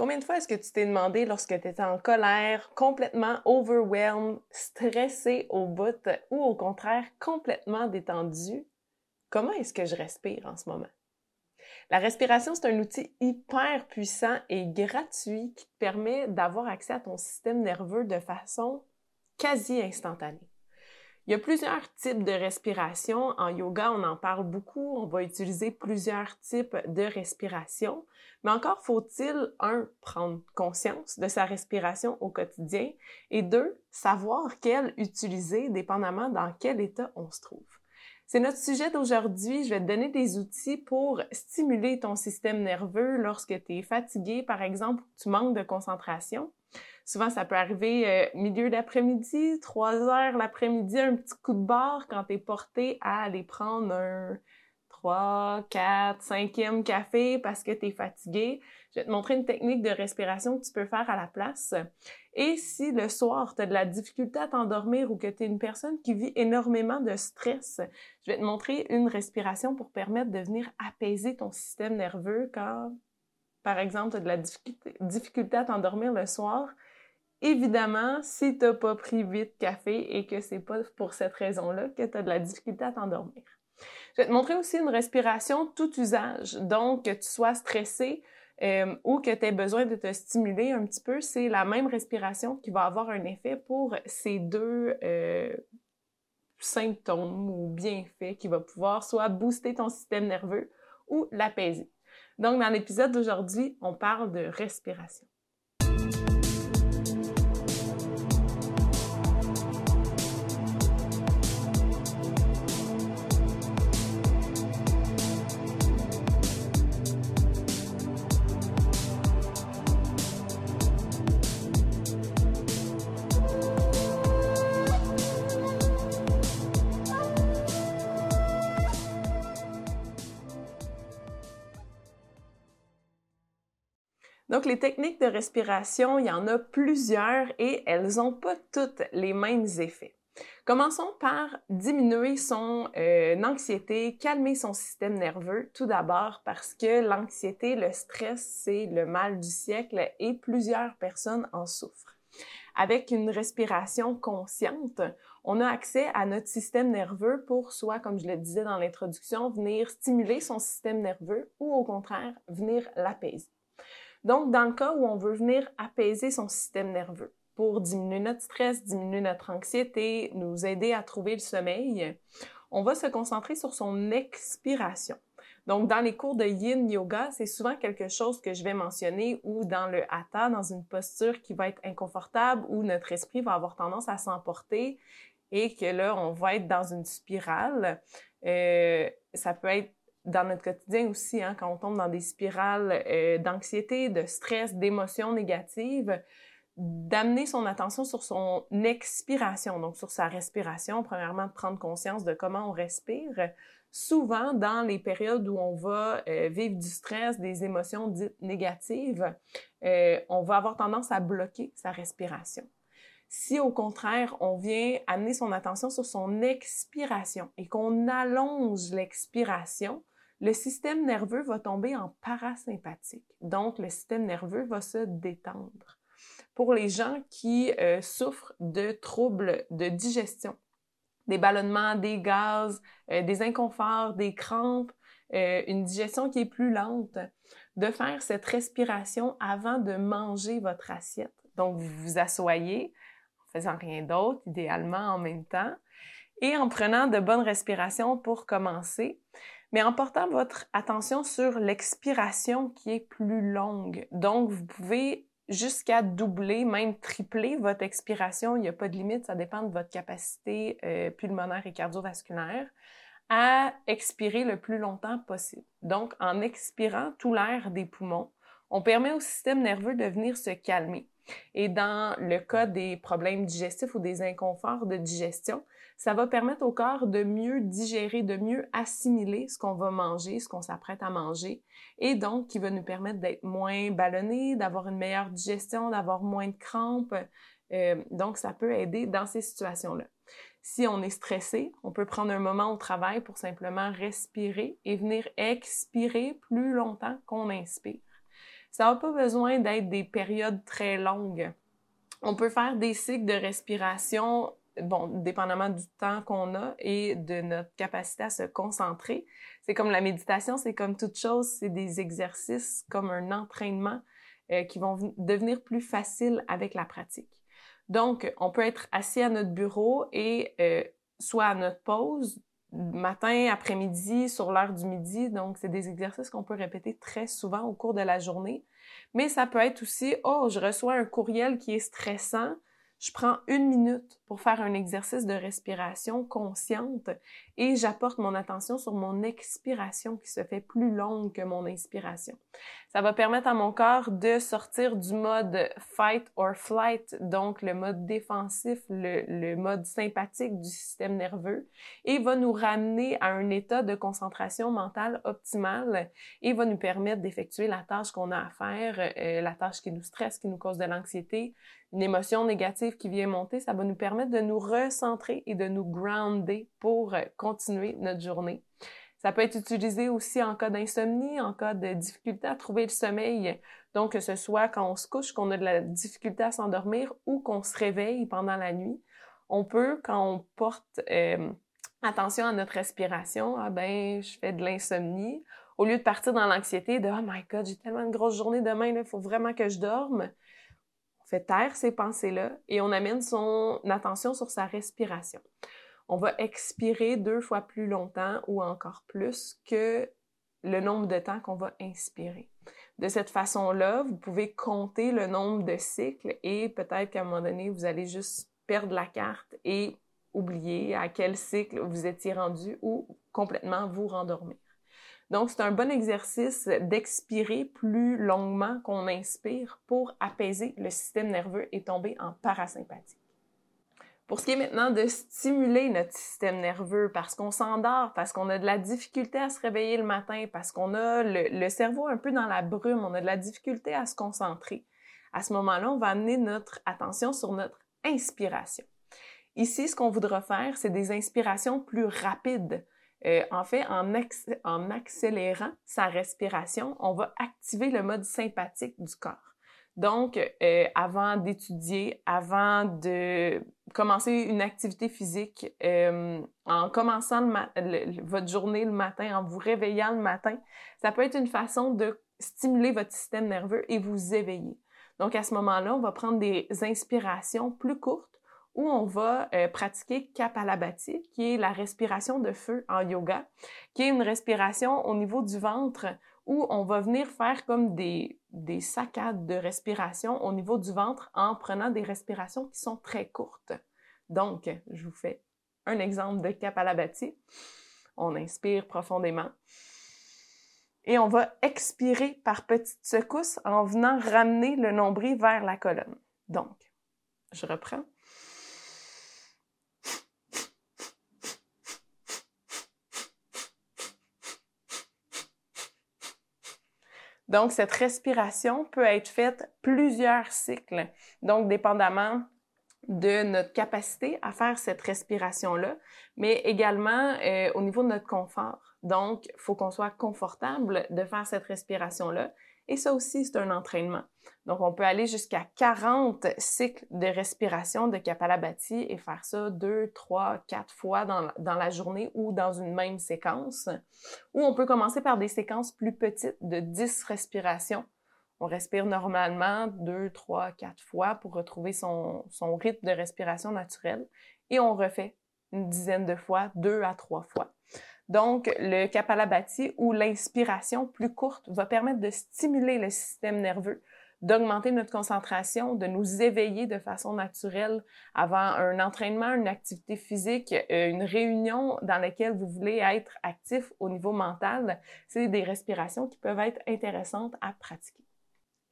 Combien de fois est-ce que tu t'es demandé lorsque tu étais en colère, complètement overwhelmed, stressé au bout ou au contraire complètement détendu, comment est-ce que je respire en ce moment? La respiration, c'est un outil hyper puissant et gratuit qui te permet d'avoir accès à ton système nerveux de façon quasi instantanée. Il y a plusieurs types de respiration. En yoga, on en parle beaucoup. On va utiliser plusieurs types de respiration. Mais encore faut-il, un, prendre conscience de sa respiration au quotidien et deux, savoir quelle utiliser dépendamment dans quel état on se trouve. C'est notre sujet d'aujourd'hui. Je vais te donner des outils pour stimuler ton système nerveux lorsque tu es fatigué, par exemple, tu manques de concentration. Souvent, ça peut arriver euh, milieu d'après-midi, 3 heures l'après-midi, un petit coup de barre quand tu es porté à aller prendre un 3, 4, 5e café parce que tu es fatigué. Je vais te montrer une technique de respiration que tu peux faire à la place. Et si le soir, tu as de la difficulté à t'endormir ou que tu es une personne qui vit énormément de stress, je vais te montrer une respiration pour permettre de venir apaiser ton système nerveux quand, par exemple, tu as de la difficulté à t'endormir le soir Évidemment, si tu n'as pas pris vite café et que c'est pas pour cette raison-là que tu as de la difficulté à t'endormir. Je vais te montrer aussi une respiration tout usage. Donc, que tu sois stressé euh, ou que tu aies besoin de te stimuler un petit peu, c'est la même respiration qui va avoir un effet pour ces deux euh, symptômes ou bienfaits qui va pouvoir soit booster ton système nerveux ou l'apaiser. Donc, dans l'épisode d'aujourd'hui, on parle de respiration. Donc, les techniques de respiration, il y en a plusieurs et elles n'ont pas toutes les mêmes effets. Commençons par diminuer son euh, anxiété, calmer son système nerveux, tout d'abord parce que l'anxiété, le stress, c'est le mal du siècle et plusieurs personnes en souffrent. Avec une respiration consciente, on a accès à notre système nerveux pour soit, comme je le disais dans l'introduction, venir stimuler son système nerveux ou au contraire, venir l'apaiser. Donc, dans le cas où on veut venir apaiser son système nerveux pour diminuer notre stress, diminuer notre anxiété, nous aider à trouver le sommeil, on va se concentrer sur son expiration. Donc, dans les cours de yin yoga, c'est souvent quelque chose que je vais mentionner ou dans le hatha, dans une posture qui va être inconfortable où notre esprit va avoir tendance à s'emporter et que là, on va être dans une spirale. Euh, ça peut être dans notre quotidien aussi, hein, quand on tombe dans des spirales euh, d'anxiété, de stress, d'émotions négatives, d'amener son attention sur son expiration, donc sur sa respiration, premièrement de prendre conscience de comment on respire. Souvent, dans les périodes où on va euh, vivre du stress, des émotions dites négatives, euh, on va avoir tendance à bloquer sa respiration. Si au contraire, on vient amener son attention sur son expiration et qu'on allonge l'expiration, le système nerveux va tomber en parasympathique. Donc, le système nerveux va se détendre. Pour les gens qui euh, souffrent de troubles de digestion, des ballonnements, des gaz, euh, des inconforts, des crampes, euh, une digestion qui est plus lente, de faire cette respiration avant de manger votre assiette. Donc, vous vous assoyez en faisant rien d'autre, idéalement en même temps, et en prenant de bonnes respirations pour commencer mais en portant votre attention sur l'expiration qui est plus longue. Donc, vous pouvez jusqu'à doubler, même tripler votre expiration. Il n'y a pas de limite, ça dépend de votre capacité euh, pulmonaire et cardiovasculaire à expirer le plus longtemps possible. Donc, en expirant tout l'air des poumons, on permet au système nerveux de venir se calmer. Et dans le cas des problèmes digestifs ou des inconforts de digestion, ça va permettre au corps de mieux digérer, de mieux assimiler ce qu'on va manger, ce qu'on s'apprête à manger, et donc qui va nous permettre d'être moins ballonné, d'avoir une meilleure digestion, d'avoir moins de crampes. Euh, donc, ça peut aider dans ces situations-là. Si on est stressé, on peut prendre un moment au travail pour simplement respirer et venir expirer plus longtemps qu'on inspire. Ça n'a pas besoin d'être des périodes très longues. On peut faire des cycles de respiration, bon, dépendamment du temps qu'on a et de notre capacité à se concentrer. C'est comme la méditation, c'est comme toute chose, c'est des exercices comme un entraînement euh, qui vont devenir plus faciles avec la pratique. Donc, on peut être assis à notre bureau et euh, soit à notre pause, matin, après-midi, sur l'heure du midi. Donc, c'est des exercices qu'on peut répéter très souvent au cours de la journée. Mais ça peut être aussi, oh, je reçois un courriel qui est stressant je prends une minute pour faire un exercice de respiration consciente et j'apporte mon attention sur mon expiration qui se fait plus longue que mon inspiration. Ça va permettre à mon corps de sortir du mode fight or flight, donc le mode défensif, le, mode sympathique du système nerveux, et va nous ramener à un état de concentration mentale optimale et va nous permettre d'effectuer la tâche qu'on a à faire, euh, la tâche qui nous stresse, qui nous cause de l'anxiété, une émotion négative qui vient monter, ça va nous permettre de nous recentrer et de nous grounder pour euh, continuer notre journée. Ça peut être utilisé aussi en cas d'insomnie, en cas de difficulté à trouver le sommeil. Donc, que ce soit quand on se couche, qu'on a de la difficulté à s'endormir ou qu'on se réveille pendant la nuit, on peut, quand on porte euh, attention à notre respiration, ah ben, je fais de l'insomnie, au lieu de partir dans l'anxiété de oh my god, j'ai tellement une grosse journée demain, il faut vraiment que je dorme fait taire ces pensées-là et on amène son attention sur sa respiration. On va expirer deux fois plus longtemps ou encore plus que le nombre de temps qu'on va inspirer. De cette façon-là, vous pouvez compter le nombre de cycles et peut-être qu'à un moment donné, vous allez juste perdre la carte et oublier à quel cycle vous étiez rendu ou complètement vous rendormir. Donc, c'est un bon exercice d'expirer plus longuement qu'on inspire pour apaiser le système nerveux et tomber en parasympathie. Pour ce qui est maintenant de stimuler notre système nerveux, parce qu'on s'endort, parce qu'on a de la difficulté à se réveiller le matin, parce qu'on a le, cerveau un peu dans la brume, on a de la difficulté à se concentrer. À ce moment-là, on va amener notre attention sur notre inspiration. Ici, ce qu'on voudra faire, c'est des inspirations plus rapides. Euh, en fait, en, accélérant sa respiration, on va activer le mode sympathique du corps. Donc, euh, avant d'étudier, avant de commencer une activité physique, euh, en commençant votre journée le matin, en vous réveillant le matin, ça peut être une façon de stimuler votre système nerveux et vous éveiller. Donc, à ce moment-là, on va prendre des inspirations plus courtes où on va euh, pratiquer Kapalabhati, qui est la respiration de feu en yoga, qui est une respiration au niveau du ventre où on va venir faire comme des, des saccades de respiration au niveau du ventre en prenant des respirations qui sont très courtes. Donc, je vous fais un exemple de Kapalabhati. On inspire profondément. Et on va expirer par petites secousses en venant ramener le nombril vers la colonne. Donc, je reprends. Donc, cette respiration peut être faite plusieurs cycles. Donc, dépendamment de notre capacité à faire cette respiration-là, mais également euh, au niveau de notre confort. Donc, il faut qu'on soit confortable de faire cette respiration-là et ça aussi, c'est un entraînement. Donc, on peut aller jusqu'à 40 cycles de respiration de Kapalabhati et faire ça deux, trois, quatre fois dans, la journée ou dans une même séquence. Ou on peut commencer par des séquences plus petites de 10 respirations. On respire normalement deux, trois, quatre fois pour retrouver son, son rythme de respiration naturel et on refait une dizaine de fois, deux à trois fois. Donc, le Kapalabhati ou l'inspiration plus courte va permettre de stimuler le système nerveux, d'augmenter notre concentration, de nous éveiller de façon naturelle avant un entraînement, une activité physique, euh, une réunion dans laquelle vous voulez être actif au niveau mental. C'est des respirations qui peuvent être intéressantes à pratiquer.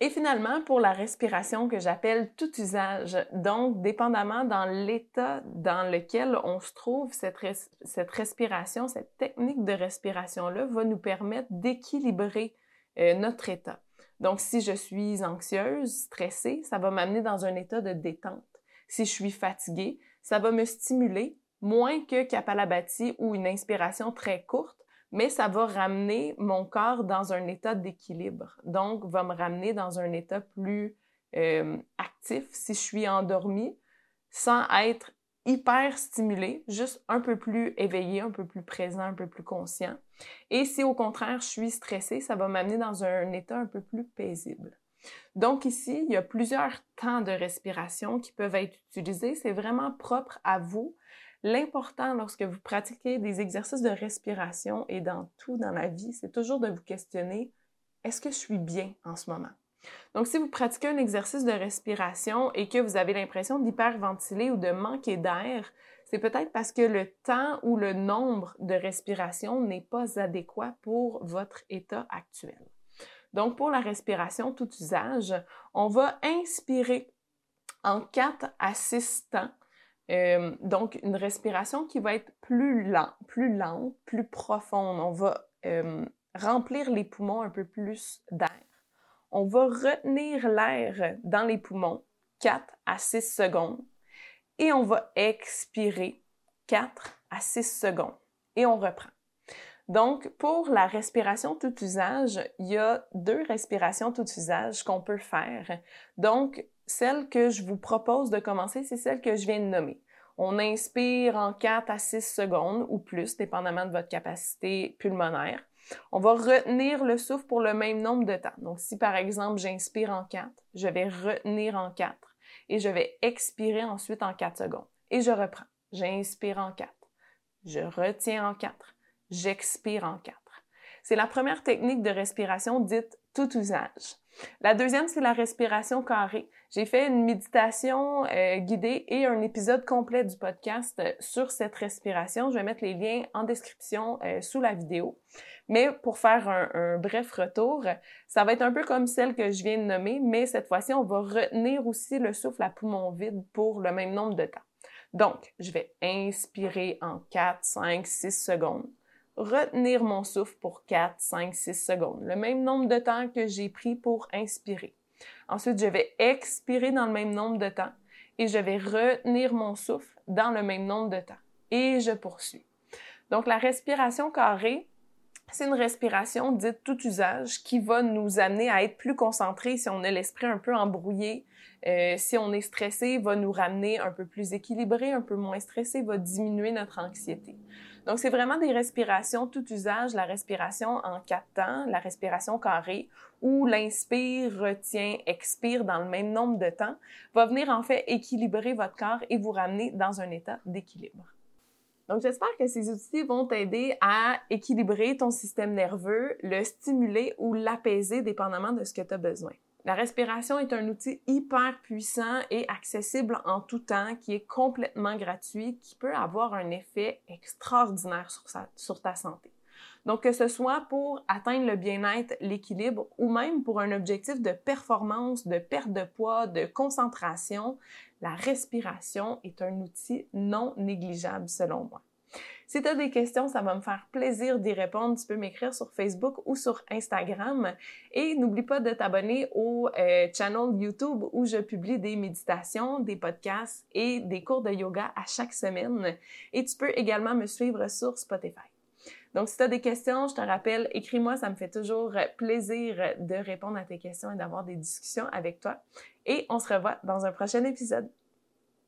Et finalement, pour la respiration que j'appelle tout usage, donc dépendamment dans l'état dans lequel on se trouve, cette, respiration, cette technique de respiration-là va nous permettre d'équilibrer euh, notre état. Donc, si je suis anxieuse, stressée, ça va m'amener dans un état de détente. Si je suis fatiguée, ça va me stimuler moins que Kapalabhati ou une inspiration très courte mais ça va ramener mon corps dans un état d'équilibre. Donc, va me ramener dans un état plus euh, actif si je suis endormie, sans être hyper stimulé, juste un peu plus éveillé, un peu plus présent, un peu plus conscient. Et si au contraire je suis stressée, ça va m'amener dans un état un peu plus paisible. Donc ici, il y a plusieurs temps de respiration qui peuvent être utilisés. C'est vraiment propre à vous. L'important lorsque vous pratiquez des exercices de respiration et dans tout dans la vie, c'est toujours de vous questionner, est-ce que je suis bien en ce moment? Donc, si vous pratiquez un exercice de respiration et que vous avez l'impression d'hyperventiler ou de manquer d'air, c'est peut-être parce que le temps ou le nombre de respirations n'est pas adéquat pour votre état actuel. Donc, pour la respiration tout usage, on va inspirer en 4 à 6 temps. Euh, donc, une respiration qui va être plus lente, plus lente, plus profonde. On va euh, remplir les poumons un peu plus d'air. On va retenir l'air dans les poumons 4 à 6 secondes et on va expirer 4 à 6 secondes et on reprend. Donc, pour la respiration tout usage, il y a deux respirations tout usage qu'on peut faire. Donc, celle que je vous propose de commencer, c'est celle que je viens de nommer. On inspire en 4 à 6 secondes ou plus, dépendamment de votre capacité pulmonaire. On va retenir le souffle pour le même nombre de temps. Donc, si par exemple, j'inspire en 4, je vais retenir en 4 et je vais expirer ensuite en 4 secondes. Et je reprends. J'inspire en 4. Je retiens en 4 j'expire en quatre. C'est la première technique de respiration dite tout usage. La deuxième, c'est la respiration carrée. J'ai fait une méditation euh, guidée et un épisode complet du podcast euh, sur cette respiration. Je vais mettre les liens en description euh, sous la vidéo. Mais pour faire un, un, bref retour, ça va être un peu comme celle que je viens de nommer, mais cette fois-ci, on va retenir aussi le souffle à poumon vide pour le même nombre de temps. Donc, je vais inspirer en 4, 5, 6 secondes retenir mon souffle pour 4, 5, 6 secondes, le même nombre de temps que j'ai pris pour inspirer. Ensuite, je vais expirer dans le même nombre de temps et je vais retenir mon souffle dans le même nombre de temps. Et je poursuis. Donc, la respiration carrée, c'est une respiration dite tout usage qui va nous amener à être plus concentrés si on a l'esprit un peu embrouillé. Euh, si on est stressé, va nous ramener un peu plus équilibré, un peu moins stressé, va diminuer notre anxiété. Donc, c'est vraiment des respirations tout usage, la respiration en quatre temps, la respiration carrée, où l'inspire, retient, expire dans le même nombre de temps, va venir en fait équilibrer votre corps et vous ramener dans un état d'équilibre. Donc, j'espère que ces outils vont t'aider à équilibrer ton système nerveux, le stimuler ou l'apaiser dépendamment de ce que tu as besoin. La respiration est un outil hyper puissant et accessible en tout temps, qui est complètement gratuit, qui peut avoir un effet extraordinaire sur, ta santé. Donc, que ce soit pour atteindre le bien-être, l'équilibre ou même pour un objectif de performance, de perte de poids, de concentration, la respiration est un outil non négligeable selon moi. Si tu as des questions, ça va me faire plaisir d'y répondre. Tu peux m'écrire sur Facebook ou sur Instagram. Et n'oublie pas de t'abonner au euh, channel YouTube où je publie des méditations, des podcasts et des cours de yoga à chaque semaine. Et tu peux également me suivre sur Spotify. Donc, si tu as des questions, je te rappelle, écris-moi, ça me fait toujours plaisir de répondre à tes questions et d'avoir des discussions avec toi. Et on se revoit dans un prochain épisode.